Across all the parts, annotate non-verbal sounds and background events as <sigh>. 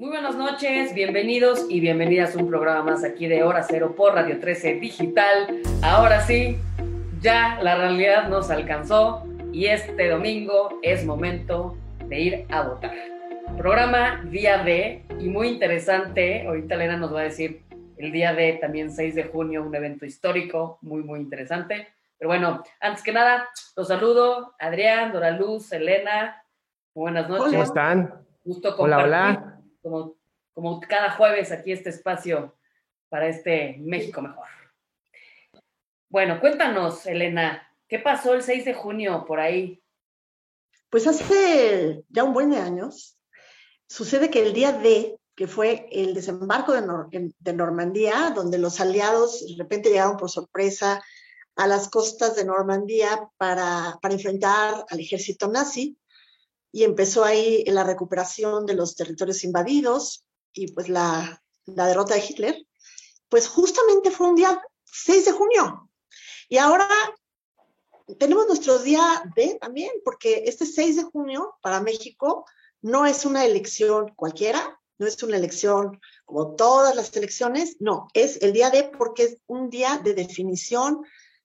Muy buenas noches, bienvenidos y bienvenidas a un programa más aquí de Hora Cero por Radio 13 Digital. Ahora sí, ya la realidad nos alcanzó y este domingo es momento de ir a votar. Programa día D y muy interesante, ahorita Elena nos va a decir el día D, también 6 de junio, un evento histórico muy, muy interesante. Pero bueno, antes que nada, los saludo, Adrián, Dora Luz, Elena, buenas noches. ¿Cómo están? Gusto compartir, hola, hola. Como, como cada jueves aquí este espacio para este México mejor. Bueno, cuéntanos, Elena, ¿qué pasó el 6 de junio por ahí? Pues hace ya un buen de años, sucede que el día D, que fue el desembarco de, de Normandía, donde los aliados de repente llegaron por sorpresa a las costas de Normandía para, para enfrentar al ejército nazi, y empezó ahí la recuperación de los territorios invadidos y pues la, derrota de Hitler, pues justamente fue un día 6 de junio. Y ahora tenemos nuestro día D también, porque este 6 de junio para México no es una elección cualquiera, no es una elección como todas las elecciones, no, es el día D porque es un día de definición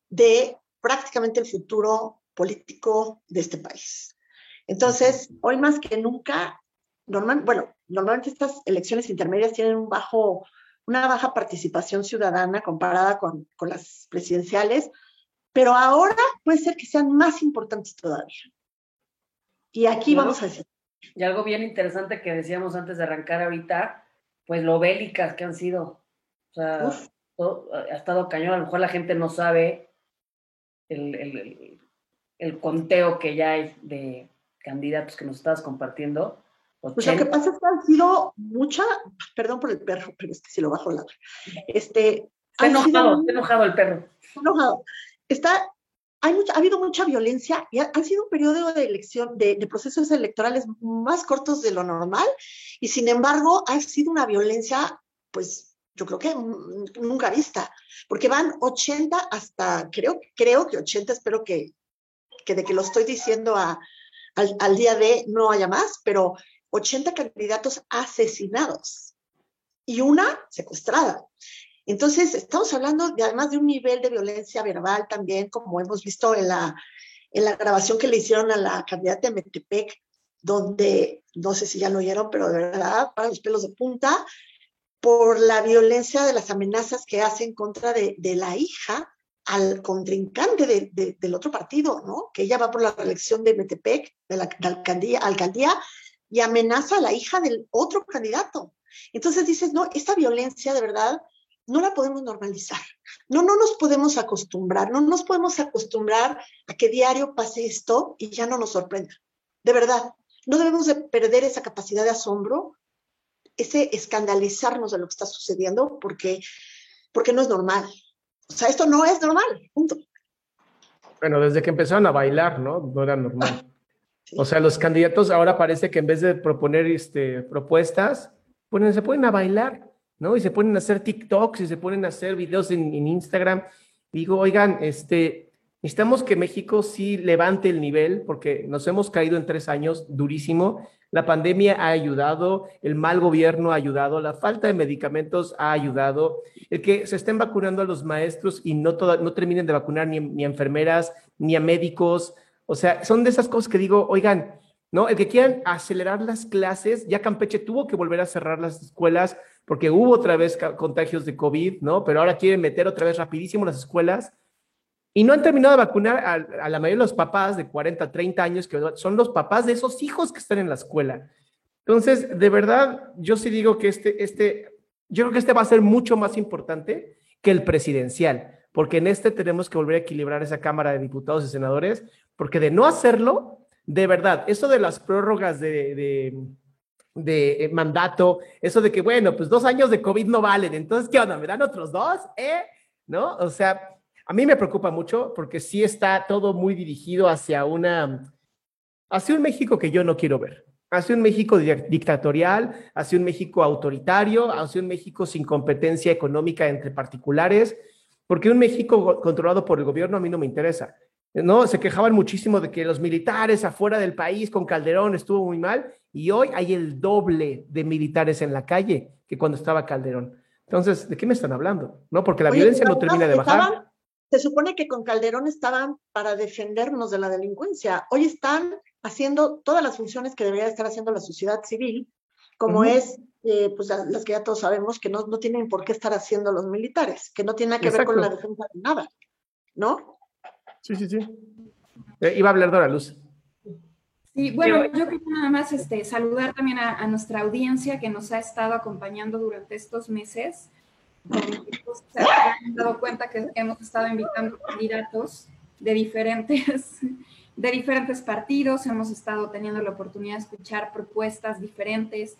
de prácticamente el futuro político de este país. Entonces, hoy más que nunca, normal, bueno, normalmente estas elecciones intermedias tienen un bajo, una baja participación ciudadana comparada con, con las presidenciales, pero ahora puede ser que sean más importantes todavía. Y aquí vamos a decir. Y algo bien interesante que decíamos antes de arrancar ahorita, pues lo bélicas que han sido. O sea, todo, ha estado cañón. A lo mejor la gente no sabe el, el, el, el conteo que ya hay de, candidatos que nos estabas compartiendo. 80. Pues lo que pasa es que han sido mucha, perdón por el perro, pero es que si lo bajo la Este, está enojado, sido, está enojado el perro. Está enojado. Está, hay mucha, ha habido mucha violencia y ha, ha sido un periodo de elección, de, de, procesos electorales más cortos de lo normal y sin embargo ha sido una violencia, pues yo creo que nunca vista, porque van 80 hasta, creo, creo que 80, espero que, que de que lo estoy diciendo a, al, al día de no haya más, pero 80 candidatos asesinados y una secuestrada. Entonces, estamos hablando de, además de un nivel de violencia verbal también, como hemos visto en la, en la grabación que le hicieron a la candidata de Metepec, donde, no sé si ya lo oyeron, pero de verdad, para los pelos de punta, por la violencia de las amenazas que hacen contra de, de la hija al contrincante de, de, del otro partido, ¿no? Que ella va por la reelección de Metepec, de la alcaldía, y amenaza a la hija del otro candidato. Entonces dices, no, esta violencia de verdad no la podemos normalizar. No, no nos podemos acostumbrar, no nos podemos acostumbrar a que diario pase esto y ya no nos sorprenda. De verdad, no debemos de perder esa capacidad de asombro, ese escandalizarnos de lo que está sucediendo, porque, porque no es normal. O sea, esto no es normal, punto. Bueno, desde que empezaron a bailar, ¿no? No era normal. Sí. O sea, los candidatos ahora parece que en vez de proponer este, propuestas, bueno, se ponen a bailar, ¿no? Y se ponen a hacer TikToks y se ponen a hacer videos en, en Instagram. Digo, oigan, este, necesitamos que México sí levante el nivel porque nos hemos caído en tres años durísimo. La pandemia ha ayudado, el mal gobierno ha ayudado, la falta de medicamentos ha ayudado, el que se estén vacunando a los maestros y no, terminen de vacunar ni, ni a enfermeras ni a médicos. O sea, son de esas cosas que digo, oigan, ¿no? El que quieran acelerar las clases, ya Campeche tuvo que volver a cerrar las escuelas porque hubo otra vez contagios de COVID, ¿no? Pero ahora quieren meter otra vez rapidísimo las escuelas y no han terminado de vacunar a, a, la mayoría de los papás de 40, 30 años, que son los papás de esos hijos que están en la escuela. Entonces, de verdad, yo sí digo que este, este, yo creo que este va a ser mucho más importante que el presidencial, porque en este tenemos que volver a equilibrar esa Cámara de Diputados y Senadores, porque de no hacerlo, de verdad, eso de las prórrogas de, de, de mandato, eso de que, bueno, pues dos años de COVID no valen, entonces, ¿qué onda? ¿Me dan otros dos? ¿Eh? ¿No? O sea, a mí me preocupa mucho porque sí está todo muy dirigido hacia una, hacia un México que yo no quiero ver, hacia un México dictatorial, hacia un México autoritario, hacia un México sin competencia económica entre particulares, porque un México controlado por el gobierno a mí no me interesa. No, se quejaban muchísimo de que los militares afuera del país con Calderón estuvo muy mal y hoy hay el doble de militares en la calle que cuando estaba Calderón. Entonces, ¿de qué me están hablando? ¿No? Porque la violencia no termina de bajar. Se supone que con Calderón estaban para defendernos de la delincuencia. Hoy están haciendo todas las funciones que debería estar haciendo la sociedad civil, como es, eh, pues las que ya todos sabemos que no, no tienen por qué estar haciendo los militares, que no tiene nada que ver con la defensa de nada, ¿no? Sí, sí, sí. Eh, iba a hablar Dora Luz. Sí, bueno, yo quiero nada más este, saludar también a, nuestra audiencia que nos ha estado acompañando durante estos meses. Pues, se han dado cuenta que hemos estado invitando candidatos de diferentes, <laughs> de diferentes partidos, hemos estado teniendo la oportunidad de escuchar propuestas diferentes,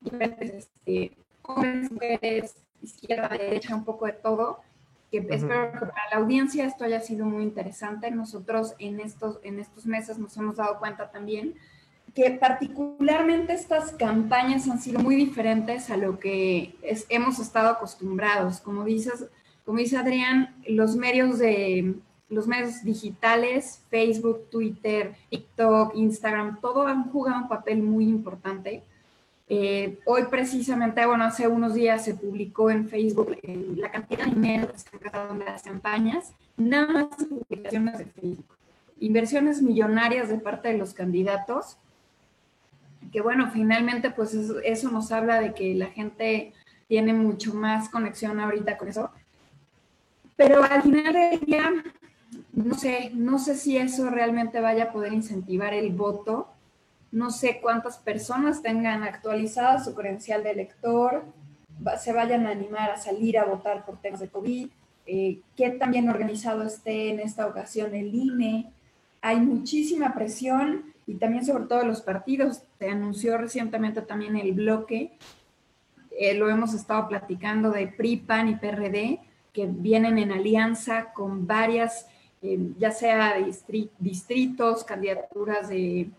diferentes este, hombres, mujeres, izquierda, derecha, un poco de todo que espero que para la audiencia esto haya sido muy interesante. Nosotros en estos, en estos meses nos hemos dado cuenta también que particularmente estas campañas han sido muy diferentes a lo que hemos estado acostumbrados. Como dices, como dice Adrián, los medios de los medios digitales, Facebook, Twitter, TikTok, Instagram, todo han jugado un papel muy importante eh, hoy precisamente, bueno, hace unos días se publicó en Facebook eh, la cantidad de dinero que se han gastado en las campañas, nada más publicaciones de Facebook. Inversiones millonarias de parte de los candidatos, que bueno, finalmente pues eso, nos habla de que la gente tiene mucho más conexión ahorita con eso. Pero al final del día, no sé, no sé si eso realmente vaya a poder incentivar el voto no sé cuántas personas tengan actualizada su credencial de elector, se vayan a animar a salir a votar por temas de COVID, eh, qué tan bien organizado esté en esta ocasión el INE. Hay muchísima presión y también sobre todo los partidos. Se anunció recientemente también el bloque, eh, lo hemos estado platicando de PRI, PAN y PRD, que vienen en alianza con varias, eh, ya sea distritos, candidaturas de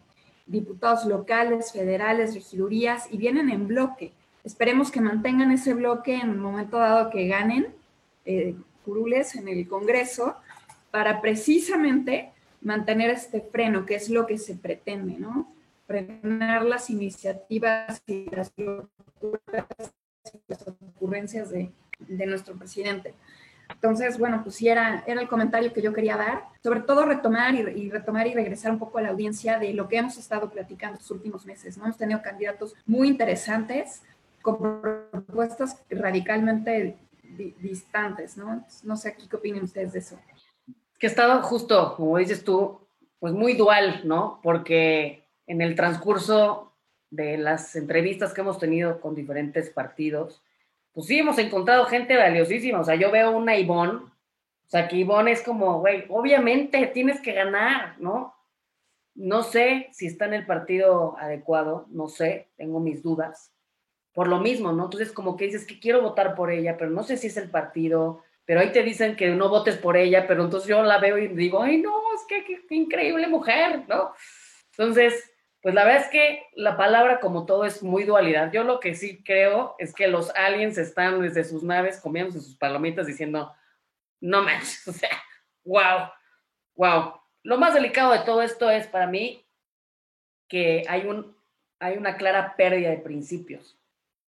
diputados locales, federales, regidurías y vienen en bloque. Esperemos que mantengan ese bloque en el momento dado que ganen eh, curules en el Congreso para precisamente mantener este freno, que es lo que se pretende, ¿no? Frenar las iniciativas y las, ocurrencias de, de nuestro presidente. Entonces, bueno, pues sí era, era el comentario que yo quería dar, sobre todo retomar y, retomar y regresar un poco a la audiencia de lo que hemos estado platicando estos últimos meses. ¿no? Hemos tenido candidatos muy interesantes con propuestas radicalmente distantes, ¿no? No sé qué opinan ustedes de eso. Que ha estado justo, como dices tú, pues muy dual, ¿no? Porque en el transcurso de las entrevistas que hemos tenido con diferentes partidos, pues sí, hemos encontrado gente valiosísima. O sea, yo veo una Ivonne, o sea, que Ivonne es como, güey, obviamente tienes que ganar, ¿no? No sé si está en el partido adecuado, no sé, tengo mis dudas. Por lo mismo, ¿no? Entonces, como que dices que quiero votar por ella, pero no sé si es el partido, pero ahí te dicen que no votes por ella, pero entonces yo la veo y digo, ay, no, es que increíble mujer, ¿no? Entonces, pues la verdad es que la palabra como todo es muy dualidad. Yo lo que sí creo es que los aliens están desde sus naves comiéndose sus palomitas diciendo, no manches, <laughs> o sea, wow, wow. Lo más delicado de todo esto es para mí que hay, un, hay una clara pérdida de principios.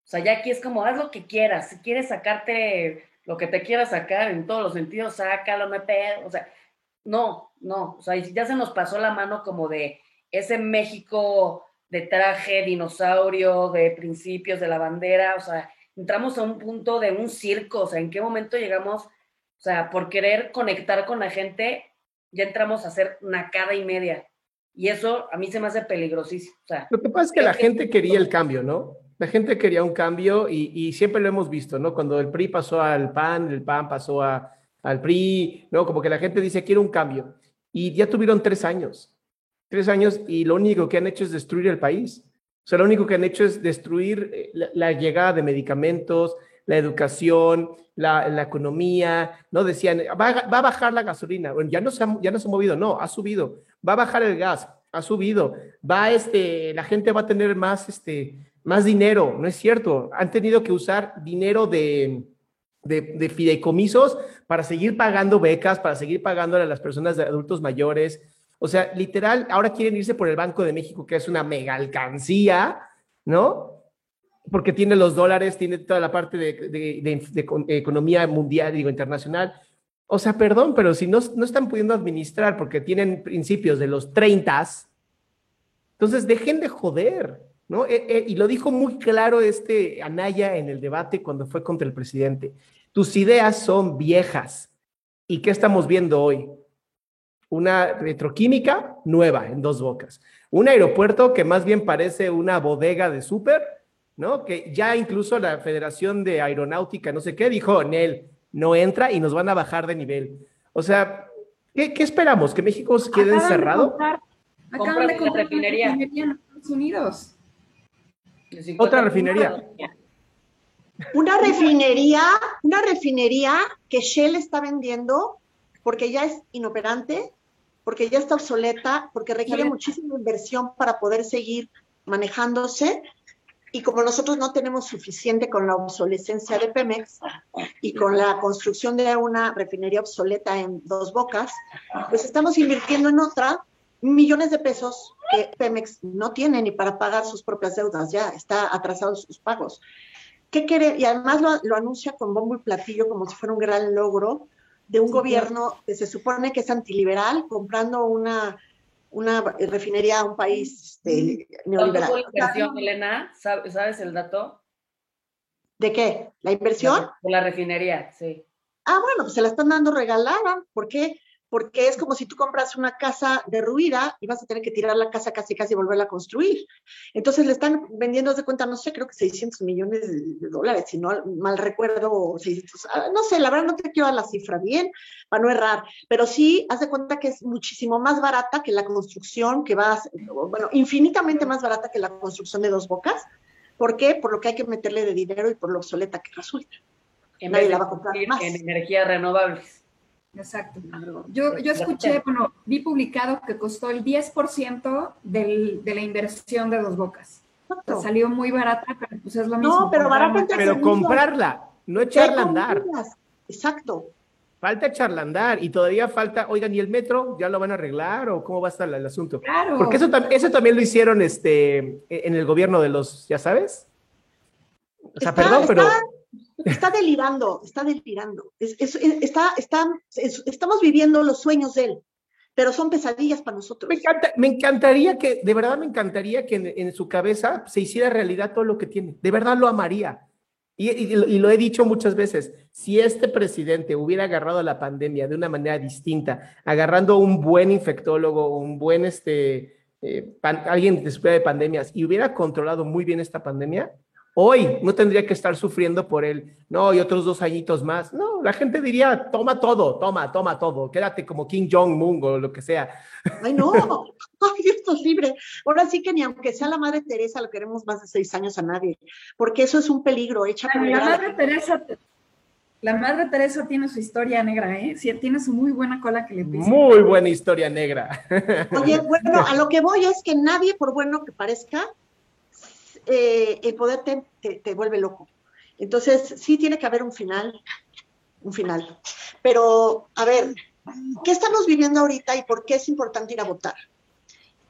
O sea, ya aquí es como, haz lo que quieras. Si quieres sacarte lo que te quieras sacar en todos los sentidos, sácalo, me pedo. O sea, no, no. O sea, ya se nos pasó la mano como de ese México de traje, dinosaurio, de principios de la bandera, o sea, entramos a un punto de un circo, o sea, ¿en qué momento llegamos? O sea, por querer conectar con la gente, ya entramos a hacer nacada y media. Y eso a mí se me hace peligrosísimo. O sea, lo que pasa es que la gente quería el cambio, ¿no? La gente quería un cambio y, siempre lo hemos visto, ¿no? Cuando el PRI pasó al PAN, el PAN pasó a, al PRI, ¿no? Como que la gente dice, quiero un cambio. Y ya tuvieron tres años tres años y lo único que han hecho es destruir el país. O sea, lo único que han hecho es destruir eh, la, llegada de medicamentos, la educación, la, economía, ¿no? Decían, va, a bajar la gasolina. Bueno, ya no, se ha, ya no se ha movido, no, ha subido. Va a bajar el gas, ha subido. Va, este, la gente va a tener más, este, más dinero, no es cierto. Han tenido que usar dinero de, de, de fideicomisos para seguir pagando becas, para seguir pagando a las personas de adultos mayores, O sea, literal, ahora quieren irse por el Banco de México, que es una mega alcancía, ¿no? Porque tiene los dólares, tiene toda la parte de, economía mundial, digo, internacional. O sea, perdón, pero si no, no están pudiendo administrar porque tienen principios de los 30, entonces dejen de joder, ¿no? Eh, eh, y lo dijo muy claro este Anaya en el debate cuando fue contra el presidente. Tus ideas son viejas. ¿Y qué estamos viendo hoy? Una retroquímica nueva en dos bocas. Un aeropuerto que más bien parece una bodega de súper, ¿no? Que ya incluso la Federación de Aeronáutica, no sé qué, dijo, Nel, no entra y nos van a bajar de nivel. O sea, ¿qué, esperamos? ¿Que México se quede encerrado? Acaban de comprar refinería. refinería en Estados Unidos. Otra refinería. Una refinería, una refinería que Shell está vendiendo porque ya es inoperante, porque ya está obsoleta, porque requiere muchísima inversión para poder seguir manejándose. Y como nosotros no tenemos suficiente con la obsolescencia de Pemex y con la construcción de una refinería obsoleta en dos bocas, pues estamos invirtiendo en otra millones de pesos que Pemex no tiene ni para pagar sus propias deudas, ya está atrasado sus pagos. ¿Qué quiere? Y además lo, anuncia con bombo y platillo como si fuera un gran logro de un gobierno que se supone que es antiliberal, comprando una, una refinería a un país este, neoliberal. la inversión, Elena? ¿Sabes el dato? ¿De qué? ¿La inversión? De la refinería, sí. Ah, bueno, pues se la están dando regalada. ¿Por qué? Porque es como si tú compras una casa derruida y vas a tener que tirar la casa casi casi y volverla a construir. Entonces le están vendiendo de cuenta, no sé, creo que 600 millones de dólares, si no mal recuerdo, ah, no sé, la verdad no te quiero dar la cifra bien para no errar, pero sí haz de cuenta que es muchísimo más barata que la construcción que va, bueno, infinitamente más barata que la construcción de dos bocas. ¿Por qué? Por lo que hay que meterle de dinero y por lo obsoleta que resulta. En Nadie la va a comprar más. En energías renovables. Exacto. Yo, yo escuché, bueno, vi publicado que costó el 10% del, de la inversión de dos bocas. salió muy barata, pero pues es lo mismo. No, pero barata Pero comprarla, no echarla a andar. Exacto. Falta echarla a andar y todavía falta, oigan, ¿y el metro ya lo van a arreglar o cómo va a estar el, asunto? Claro. Porque eso, eso también lo hicieron este, en el gobierno de los, ya sabes. O sea, perdón, pero Está delirando, está delirando. está, está, estamos viviendo los sueños de él, pero son pesadillas para nosotros. Me, encanta, me encantaría que, de verdad me encantaría que en, su cabeza se hiciera realidad todo lo que tiene. De verdad lo amaría. Y, lo he dicho muchas veces, si este presidente hubiera agarrado la pandemia de una manera distinta, agarrando un buen infectólogo, un buen, este, eh, alguien de de pandemias y hubiera controlado muy bien esta pandemia, Hoy no tendría que estar sufriendo por él, no, y otros dos añitos más. No, la gente diría, toma todo, toma, toma todo, quédate como Kim Jong-un o lo que sea. Ay, no, <laughs> ay, esto es libre. Ahora sí que ni aunque sea la Madre Teresa, lo queremos más de seis años a nadie, porque eso es un peligro. Echa la Madre Teresa, la Madre Teresa tiene su historia negra, ¿eh? Sí, tiene su muy buena cola que le pisa. Muy buena historia negra. Oye, <laughs> bueno, a lo que voy es que nadie, por bueno que parezca, eh, el poder te, vuelve loco. Entonces, sí tiene que haber un final, un final. Pero, a ver, ¿qué estamos viviendo ahorita y por qué es importante ir a votar?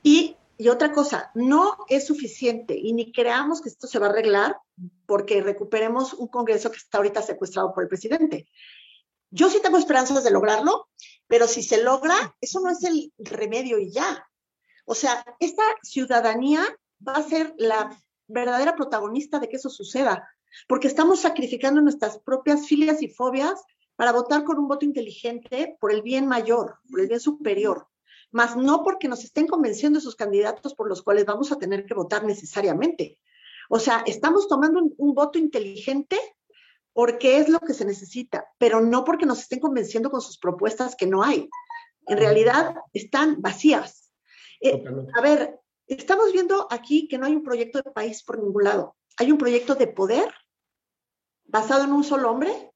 Y, y otra cosa, no es suficiente y ni creamos que esto se va a arreglar porque recuperemos un Congreso que está ahorita secuestrado por el presidente. Yo sí tengo esperanzas de lograrlo, pero si se logra, eso no es el remedio y ya. O sea, esta ciudadanía va a ser la verdadera protagonista de que eso suceda, porque estamos sacrificando nuestras propias filias y fobias para votar con un voto inteligente por el bien mayor, por el bien superior, más no porque nos estén convenciendo esos candidatos por los cuales vamos a tener que votar necesariamente. O sea, estamos tomando un, voto inteligente porque es lo que se necesita, pero no porque nos estén convenciendo con sus propuestas que no hay. En realidad están vacías. Eh, a ver, Estamos viendo aquí que no hay un proyecto de país por ningún lado. Hay un proyecto de poder basado en un solo hombre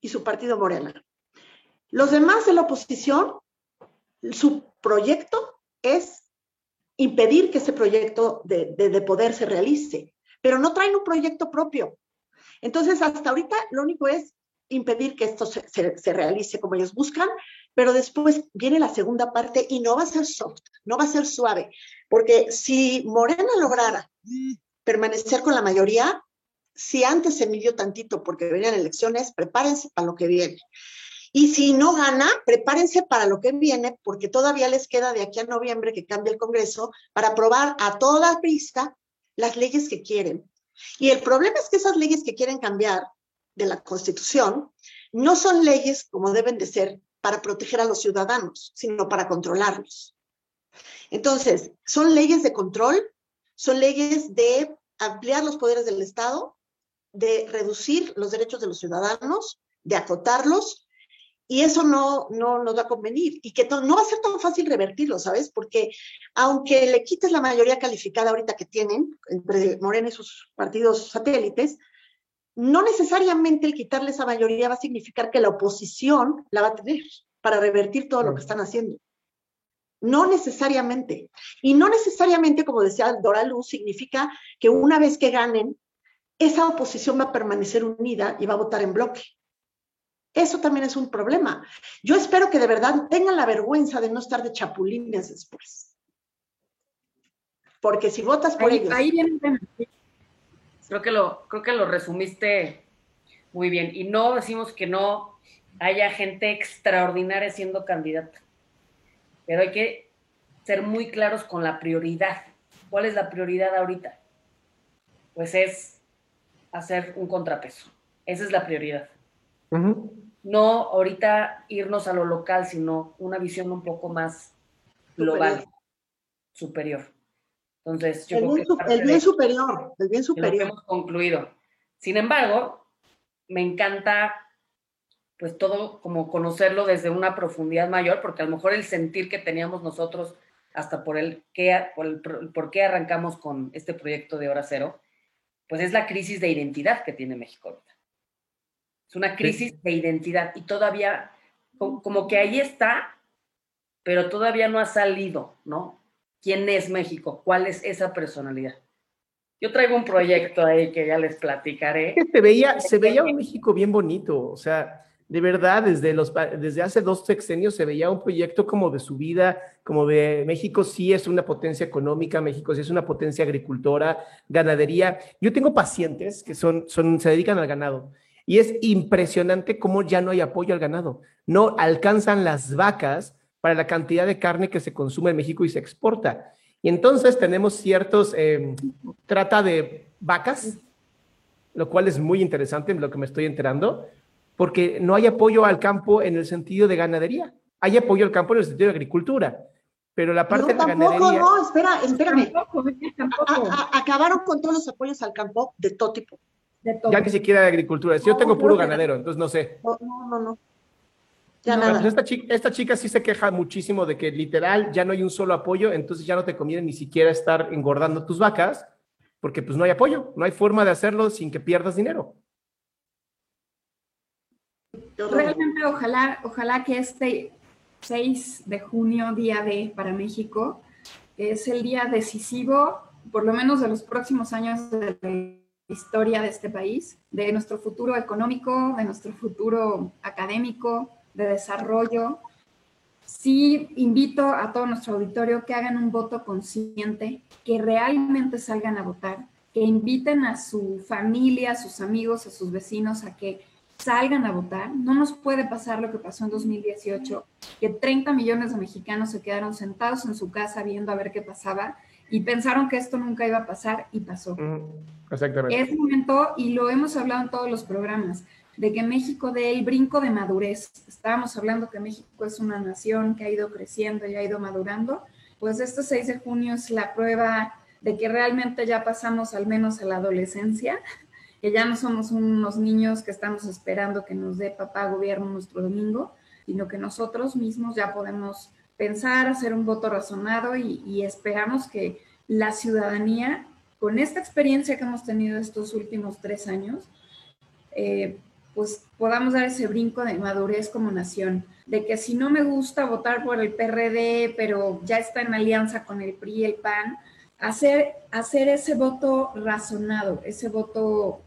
y su partido Morena. Los demás de la oposición, su proyecto es impedir que ese proyecto de, de, poder se realice, pero no traen un proyecto propio. Entonces, hasta ahorita lo único es impedir que esto se, realice como ellos buscan, pero después viene la segunda parte y no va a ser soft, no va a ser suave, porque si Morena lograra permanecer con la mayoría, si antes se midió tantito porque venían elecciones, prepárense para lo que viene. Y si no gana, prepárense para lo que viene, porque todavía les queda de aquí a noviembre que cambie el Congreso para aprobar a toda prisa las leyes que quieren. Y el problema es que esas leyes que quieren cambiar de la Constitución no son leyes como deben de ser para proteger a los ciudadanos, sino para controlarlos. Entonces, son leyes de control, son leyes de ampliar los poderes del Estado, de reducir los derechos de los ciudadanos, de acotarlos, y eso no, no nos va a convenir. Y que no va a ser tan fácil revertirlo, ¿sabes? Porque aunque le quites la mayoría calificada ahorita que tienen entre Morena y sus partidos satélites, no necesariamente el quitarle esa mayoría va a significar que la oposición la va a tener para revertir todo lo que están haciendo. No necesariamente. Y no necesariamente, como decía Dora Luz, significa que una vez que ganen, esa oposición va a permanecer unida y va a votar en bloque. Eso también es un problema. Yo espero que de verdad tengan la vergüenza de no estar de chapulines después. Porque si votas por ellos. Ahí Creo que lo, creo que lo resumiste muy bien. Y no decimos que no haya gente extraordinaria siendo candidata. Pero hay que ser muy claros con la prioridad. ¿Cuál es la prioridad ahorita? Pues es hacer un contrapeso. Esa es la prioridad. No ahorita irnos a lo local, sino una visión un poco más global, superior. Entonces, yo el, bien, que el bien superior, el bien superior. hemos concluido. Sin embargo, me encanta pues todo como conocerlo desde una profundidad mayor, porque a lo mejor el sentir que teníamos nosotros hasta por el, qué, por, el, por qué arrancamos con este proyecto de Hora Cero, pues es la crisis de identidad que tiene México ahorita. Es una crisis de identidad y todavía, como que ahí está, pero todavía no ha salido, ¿no? Quién es México, cuál es esa personalidad. Yo traigo un proyecto ahí que ya les platicaré. Se veía, se veía un México bien bonito, o sea, de verdad, desde, los, desde hace dos sexenios se veía un proyecto como de su vida, como de México sí es una potencia económica, México sí es una potencia agricultora, ganadería. Yo tengo pacientes que son, son, se dedican al ganado y es impresionante cómo ya no hay apoyo al ganado. No alcanzan las vacas para la cantidad de carne que se consume en México y se exporta. Y entonces tenemos ciertos, eh, trata de vacas, lo cual es muy interesante, lo que me estoy enterando, porque no hay apoyo al campo en el sentido de ganadería. Hay apoyo al campo en el sentido de agricultura, pero la parte de la ganadería... No, espera, espérame. acabaron con todos los apoyos al campo de todo tipo. Ya ni siquiera de agricultura. Yo tengo puro ganadero, entonces no sé. No, no, no. Pues esta, chica, esta chica sí se queja muchísimo de que literal ya no hay un solo apoyo, entonces ya no te conviene ni siquiera estar engordando tus vacas, porque pues no hay apoyo, no hay forma de hacerlo sin que pierdas dinero. Realmente ojalá, ojalá que este 6 de junio, día D para México, es el día decisivo, por lo menos de los próximos años de la historia de este país, de nuestro futuro económico, de nuestro futuro académico, de desarrollo. Sí invito a todo nuestro auditorio que hagan un voto consciente, que realmente salgan a votar, que inviten a su familia, a sus amigos, a sus vecinos a que salgan a votar. No nos puede pasar lo que pasó en 2018, que 30 millones de mexicanos se quedaron sentados en su casa viendo a ver qué pasaba y pensaron que esto nunca iba a pasar y pasó. Exactamente. Es momento, y lo hemos hablado en todos los programas, de que México dé el brinco de madurez. Estábamos hablando que México es una nación que ha ido creciendo y ha ido madurando. Pues este 6 de junio es la prueba de que realmente ya pasamos al menos a la adolescencia, <laughs> que ya no somos unos niños que estamos esperando que nos dé papá gobierno nuestro domingo, sino que nosotros mismos ya podemos pensar, hacer un voto razonado y, esperamos que la ciudadanía, con esta experiencia que hemos tenido estos últimos tres años, eh, pues podamos dar ese brinco de madurez como nación, de que si no me gusta votar por el PRD, pero ya está en alianza con el PRI y el PAN, hacer, hacer ese voto razonado, ese voto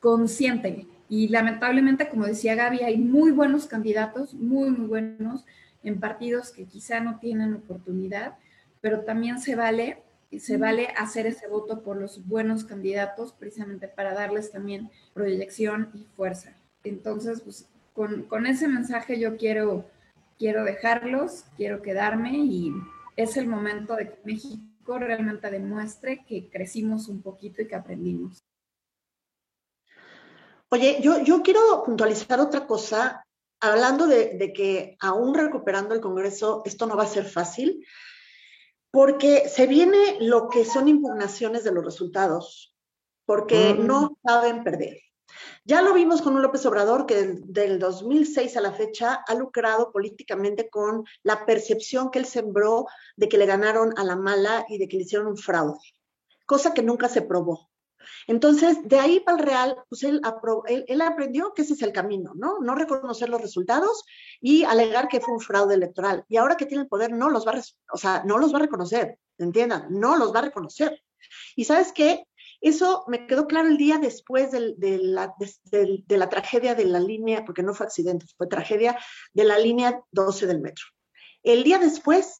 consciente, Y lamentablemente, como decía Gaby, hay muy buenos candidatos, muy, muy buenos, en partidos que quizá no tienen oportunidad, pero también se vale, se vale hacer ese voto por los buenos candidatos, precisamente para darles también proyección y fuerza. Entonces, pues, con, con ese mensaje yo quiero, quiero dejarlos, quiero quedarme y es el momento de que México realmente demuestre que crecimos un poquito y que aprendimos. Oye, yo, yo quiero puntualizar otra cosa, hablando de, que aún recuperando el Congreso, esto no va a ser fácil, porque se viene lo que son impugnaciones de los resultados, porque mm. no saben perder. Ya lo vimos con un López Obrador que del, 2006 a la fecha ha lucrado políticamente con la percepción que él sembró de que le ganaron a la mala y de que le hicieron un fraude, cosa que nunca se probó. Entonces, de ahí para el real, pues él, aprendió que ese es el camino, ¿no? No reconocer los resultados y alegar que fue un fraude electoral. Y ahora que tiene el poder, no los va a, o sea, no los va a reconocer, ¿entiendan? No los va a reconocer. Y sabes qué? Eso me quedó claro el día después de, la, de, la, tragedia de la línea, porque no fue accidente, fue tragedia de la línea 12 del metro. El día después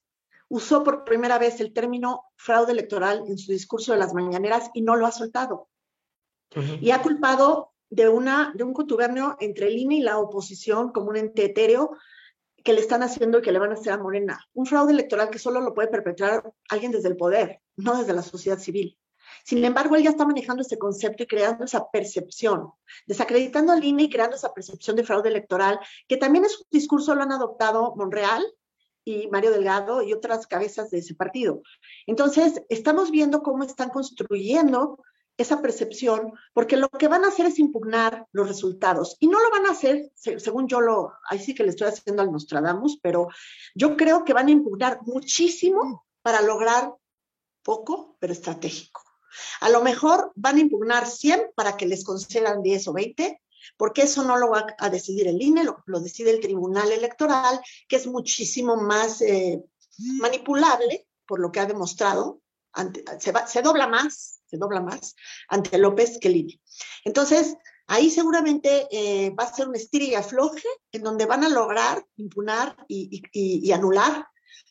usó por primera vez el término fraude electoral en su discurso de las mañaneras y no lo ha soltado. Y ha culpado de, una, de un contubernio entre el INE y la oposición como un ente etéreo que le están haciendo y que le van a hacer a Morena. Un fraude electoral que solo lo puede perpetrar alguien desde el poder, no desde la sociedad civil. Sin embargo, él ya está manejando ese concepto y creando esa percepción, desacreditando al INE y creando esa percepción de fraude electoral, que también es un discurso, lo han adoptado Monreal, y Mario Delgado y otras cabezas de ese partido. Entonces, estamos viendo cómo están construyendo esa percepción, porque lo que van a hacer es impugnar los resultados. Y no lo van a hacer, según yo lo, ahí sí que le estoy haciendo al Nostradamus, pero yo creo que van a impugnar muchísimo para lograr poco, pero estratégico. A lo mejor van a impugnar 100 para que les concedan 10 o 20, porque eso no lo va a decidir el INE, lo, decide el Tribunal Electoral, que es muchísimo más eh, manipulable, por lo que ha demostrado, se, dobla más, se dobla más ante López que el INE. Entonces, ahí seguramente eh, va a ser un estir y afloje en donde van a lograr impunar y, anular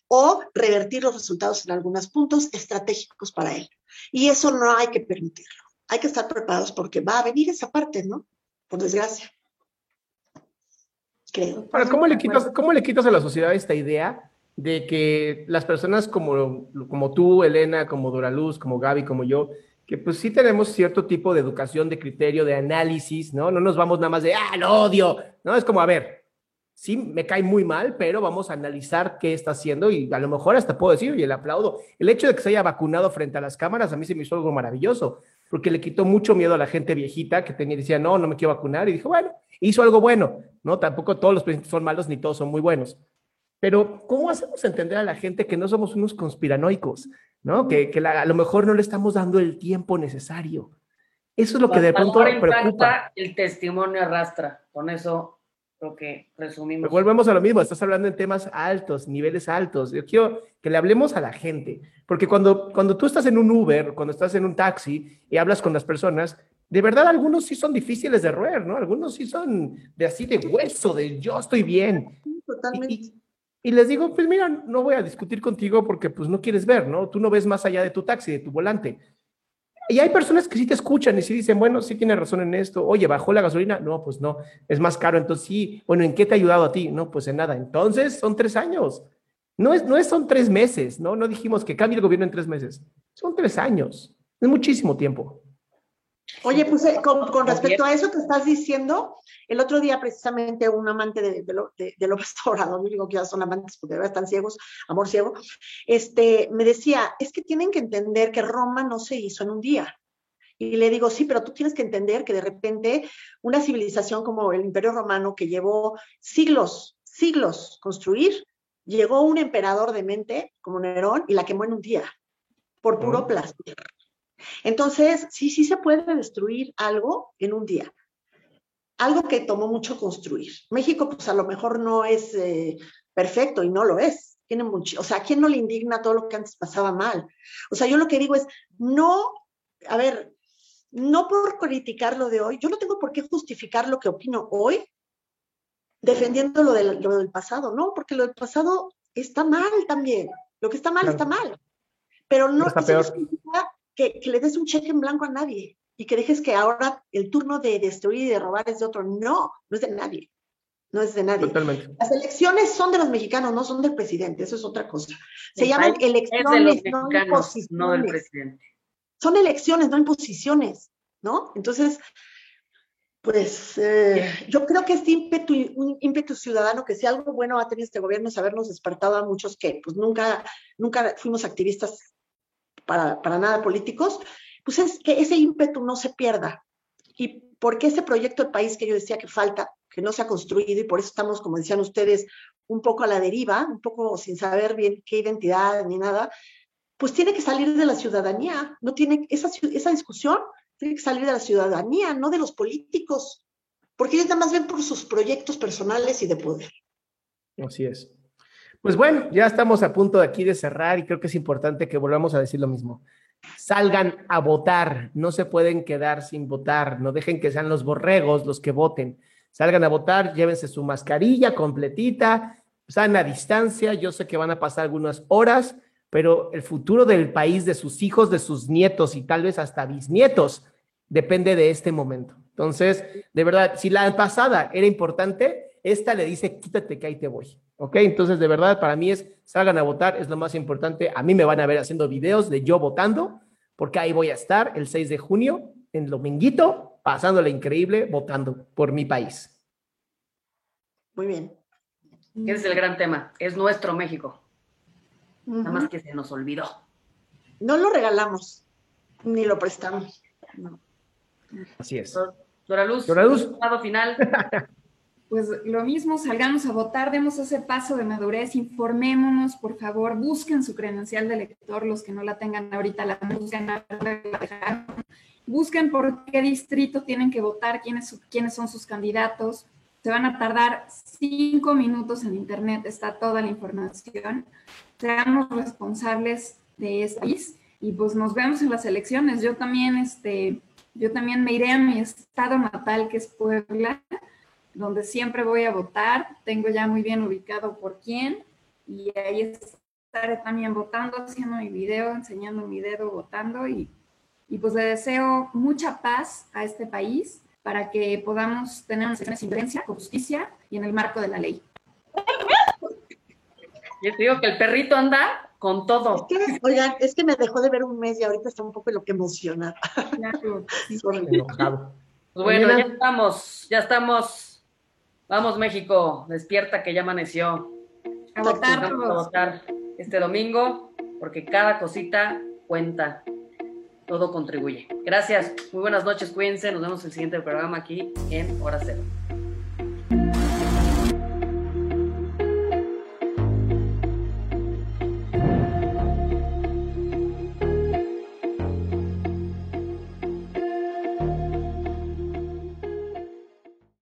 o revertir los resultados en algunos puntos estratégicos para él. Y eso no hay que permitirlo. Hay que estar preparados porque va a venir esa parte, ¿no? Por desgracia. Creo. ¿cómo le, quitas, ¿cómo le quitas a la sociedad esta idea de que las personas como, como tú, Elena, como Doraluz, como Gaby, como yo, que pues sí tenemos cierto tipo de educación, de criterio, de análisis, ¿no? No nos vamos nada más de, ah, lo odio, ¿no? Es como, a ver, sí, me cae muy mal, pero vamos a analizar qué está haciendo y a lo mejor hasta puedo decir, y el aplaudo. El hecho de que se haya vacunado frente a las cámaras a mí se me hizo algo maravilloso, porque le quitó mucho miedo a la gente viejita que tenía, decía, no, no me quiero vacunar, y dijo, bueno, hizo algo bueno, ¿no? Tampoco todos los presidentes son malos ni todos son muy buenos. Pero, ¿cómo hacemos entender a la gente que no somos unos conspiranoicos, ¿no? Que, que a lo mejor no le estamos dando el tiempo necesario. Eso es lo que de pronto preocupa. El testimonio arrastra, con eso lo que resumimos. volvemos a lo mismo, estás hablando en temas altos, niveles altos. Yo quiero que le hablemos a la gente, porque cuando, cuando tú estás en un Uber, cuando estás en un taxi y hablas con las personas, de verdad algunos sí son difíciles de roer, ¿no? Algunos sí son de así de hueso, de yo estoy bien. Totalmente. Y, y, les digo, pues mira, no voy a discutir contigo porque pues no quieres ver, ¿no? Tú no ves más allá de tu taxi, de tu volante. Y hay personas que sí te escuchan y sí dicen, bueno, sí tiene razón en esto. Oye, ¿bajó la gasolina? No, pues no, es más caro. Entonces sí, bueno, ¿en qué te ha ayudado a ti? No, pues en nada. Entonces son tres años. No es, no es, son tres meses, ¿no? No dijimos que cambie el gobierno en tres meses. Son tres años. Es muchísimo tiempo. Oye, pues eh, con, respecto a eso que estás diciendo, el otro día precisamente un amante de, de, de, de López <laughs> Obrador, digo que ya son amantes porque de verdad están ciegos, amor ciego, este, me decía, es que tienen que entender que Roma no se hizo en un día. Y le digo, sí, pero tú tienes que entender que de repente una civilización como el Imperio Romano, que llevó siglos, siglos construir, llegó un emperador de mente como Nerón y la quemó en un día, por puro placer. Entonces, sí, sí se puede destruir algo en un día. Algo que tomó mucho construir. México, pues a lo mejor no es eh, perfecto y no lo es. Tiene mucho, o sea, ¿a quién no le indigna todo lo que antes pasaba mal? O sea, yo lo que digo es, no, a ver, no por criticar lo de hoy, yo no tengo por qué justificar lo que opino hoy defendiendo lo del, lo del pasado, ¿no? Porque lo del pasado está mal también. Lo que está mal está mal. Pero no, significa que, que, le des un cheque en blanco a nadie y que dejes que ahora el turno de destruir y de robar es de otro. No, no es de nadie. No es de nadie. Totalmente. Las elecciones son de los mexicanos, no son del presidente. Eso es otra cosa. Se llaman elecciones, no imposiciones. No del presidente. Son elecciones, no imposiciones, ¿no? Entonces, pues eh, yo creo que este ímpetu, un ímpetu ciudadano, que si algo bueno ha tenido este gobierno es habernos despertado a muchos que pues nunca, nunca fuimos activistas para, para nada políticos, pues es que ese ímpetu no se pierda. Y porque ese proyecto del país que yo decía que falta, que no se ha construido y por eso estamos, como decían ustedes, un poco a la deriva, un poco sin saber bien qué identidad ni nada, pues tiene que salir de la ciudadanía, no tiene esa, esa discusión tiene que salir de la ciudadanía, no de los políticos, porque ellos nada más ven por sus proyectos personales y de poder. Así es. Pues bueno, ya estamos a punto de aquí de cerrar y creo que es importante que volvamos a decir lo mismo. Salgan a votar, no se pueden quedar sin votar, no dejen que sean los borregos los que voten. Salgan a votar, llévense su mascarilla completita, están a distancia, yo sé que van a pasar algunas horas, pero el futuro del país, de sus hijos, de sus nietos y tal vez hasta bisnietos, depende de este momento. Entonces, de verdad, si la pasada era importante, esta le dice, quítate que ahí te voy. ¿Ok? Entonces, de verdad, para mí es, salgan a votar, es lo más importante. A mí me van a ver haciendo videos de yo votando, porque ahí voy a estar el 6 de junio, en Dominguito, pasándole increíble, votando por mi país. Muy bien. Ese es el gran tema, es nuestro México. Nada más que se nos olvidó. No lo regalamos, ni lo prestamos. Así es. Dora Luz, Dora Luz. final. <laughs> Pues lo mismo, salgamos a votar, demos ese paso de madurez, informémonos, por favor, busquen su credencial de elector, los que no la tengan ahorita, la busquen, busquen por qué distrito tienen que votar, quiénes, quiénes son sus candidatos. Se van a tardar cinco minutos en internet, está toda la información seamos responsables de este país y pues nos vemos en las elecciones. Yo también, este, yo también me iré a mi estado natal, que es Puebla, donde siempre voy a votar. Tengo ya muy bien ubicado por quién y ahí estaré también votando, haciendo mi video, enseñando mi dedo, votando y, y pues le deseo mucha paz a este país para que podamos tener una elecciones sin violencia, justicia y en el marco de la ley. <laughs> Yo te digo que el perrito anda con todo. Es que, oigan, es que me dejó de ver un mes y ahorita está un poco lo que emociona. <laughs> pues bueno, ya estamos, ya estamos. Vamos, México, despierta que ya amaneció. A votar, a votar este domingo, porque cada cosita cuenta. Todo contribuye. Gracias. Muy buenas noches. Cuídense. Nos vemos en el siguiente programa aquí en Hora Cero.